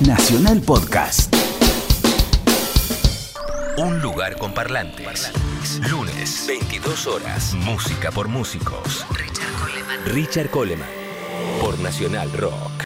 Nacional Podcast. Un lugar con parlantes. Lunes, 22 horas. Música por músicos. Richard Coleman. Richard Coleman. Por Nacional Rock.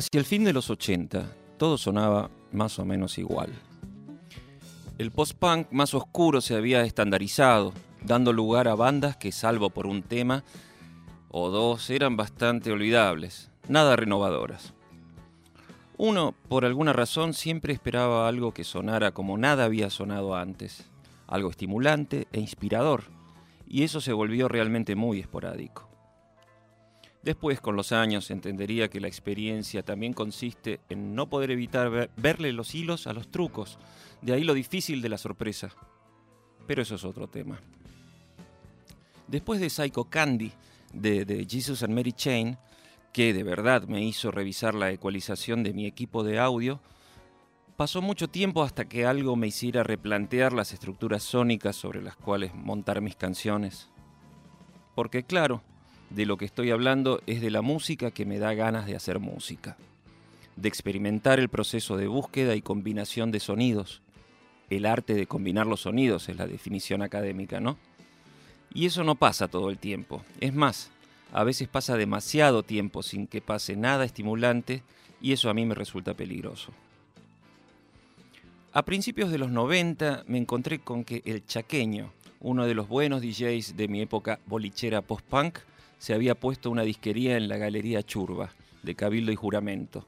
Hacia el fin de los 80, todo sonaba más o menos igual. El post-punk más oscuro se había estandarizado, dando lugar a bandas que, salvo por un tema o dos, eran bastante olvidables, nada renovadoras. Uno, por alguna razón, siempre esperaba algo que sonara como nada había sonado antes, algo estimulante e inspirador, y eso se volvió realmente muy esporádico. Después, con los años, entendería que la experiencia también consiste en no poder evitar verle los hilos a los trucos, de ahí lo difícil de la sorpresa. Pero eso es otro tema. Después de Psycho Candy, de, Jesus and Mary Chain, que de verdad me hizo revisar la ecualización de mi equipo de audio, pasó mucho tiempo hasta que algo me hiciera replantear las estructuras sónicas sobre las cuales montar mis canciones. Porque claro, de lo que estoy hablando es de la música que me da ganas de hacer música, de experimentar el proceso de búsqueda y combinación de sonidos. El arte de combinar los sonidos es la definición académica, ¿no? Y eso no pasa todo el tiempo. Es más, a veces pasa demasiado tiempo sin que pase nada estimulante y eso a mí me resulta peligroso. A principios de los 90 me encontré con que el chaqueño, uno de los buenos DJs de mi época bolichera post-punk, se había puesto una disquería en la Galería Churba, de Cabildo y Juramento,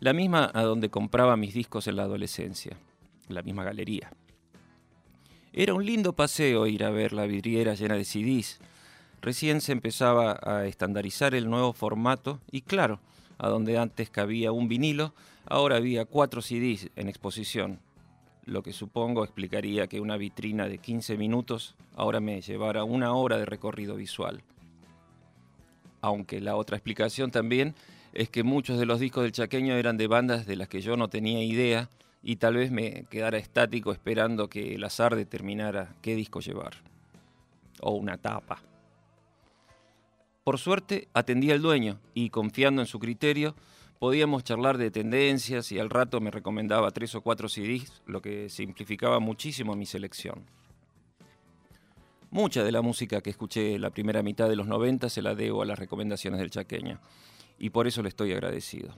la misma a donde compraba mis discos en la adolescencia, la misma galería. Era un lindo paseo ir a ver la vidriera llena de CDs. Recién se empezaba a estandarizar el nuevo formato y claro, a donde antes cabía un vinilo, ahora había cuatro CDs en exposición, lo que supongo explicaría que una vitrina de 15 minutos ahora me llevara una hora de recorrido visual aunque la otra explicación también es que muchos de los discos del chaqueño eran de bandas de las que yo no tenía idea y tal vez me quedara estático esperando que el azar determinara qué disco llevar. O una tapa. Por suerte atendí al dueño y confiando en su criterio podíamos charlar de tendencias y al rato me recomendaba tres o cuatro CDs, lo que simplificaba muchísimo mi selección. Mucha de la música que escuché la primera mitad de los 90 se la debo a las recomendaciones del chaqueño y por eso le estoy agradecido.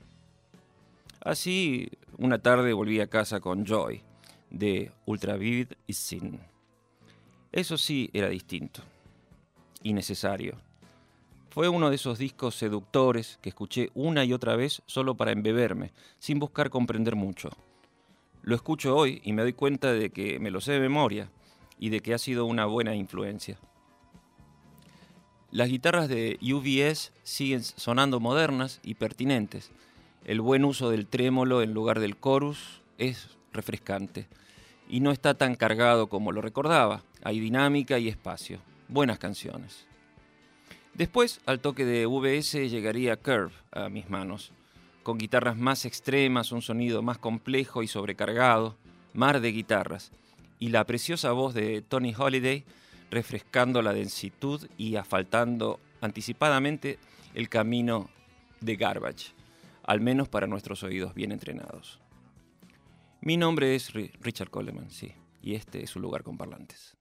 Así, una tarde volví a casa con Joy, de Ultra Vivid y Sin. Eso sí era distinto y necesario. Fue uno de esos discos seductores que escuché una y otra vez solo para embeberme, sin buscar comprender mucho. Lo escucho hoy y me doy cuenta de que me lo sé de memoria, y de que ha sido una buena influencia. Las guitarras de UVS siguen sonando modernas y pertinentes. El buen uso del trémolo en lugar del chorus es refrescante y no está tan cargado como lo recordaba. Hay dinámica y espacio. Buenas canciones. Después, al toque de VS, llegaría Curve a mis manos, con guitarras más extremas, un sonido más complejo y sobrecargado, mar de guitarras, y la preciosa voz de Tony Holiday refrescando la densitud y asfaltando anticipadamente el camino de Garbage, al menos para nuestros oídos bien entrenados. Mi nombre es Richard Coleman, sí, y este es un lugar con parlantes.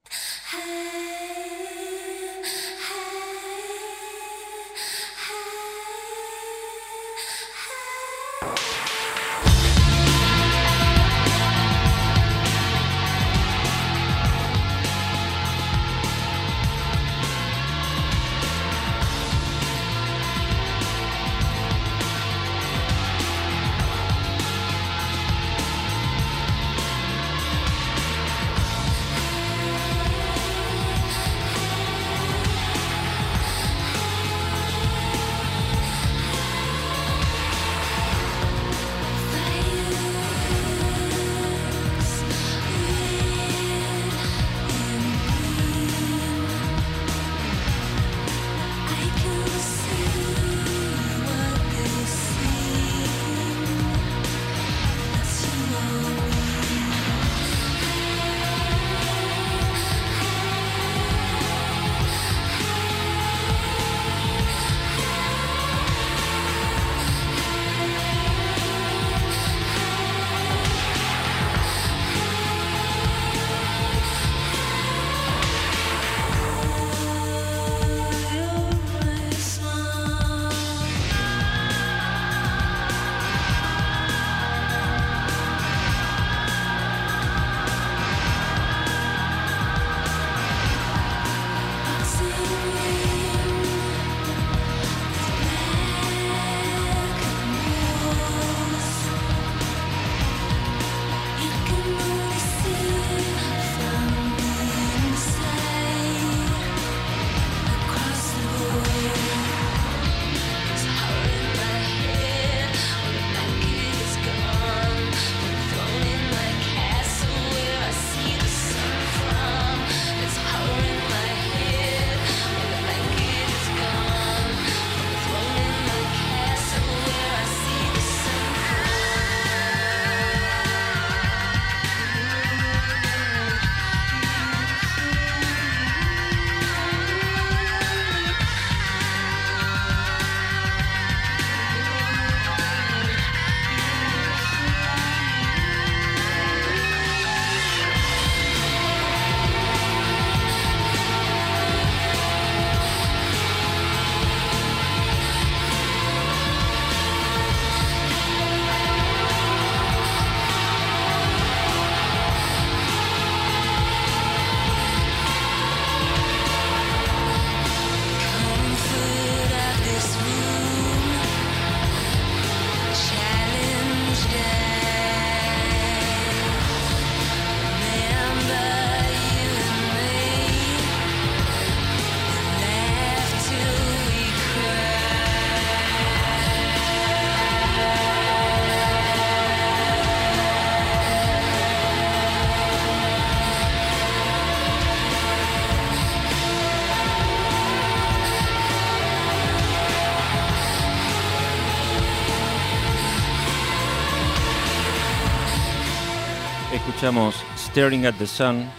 Escuchamos Staring at the Sun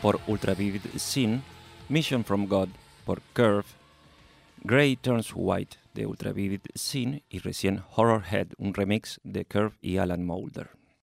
por Ultra Vivid Scene, Mission from God por Curve, Grey Turns White de Ultra Vivid Scene y recién Horror Head, un remix de Curve y Alan Moulder.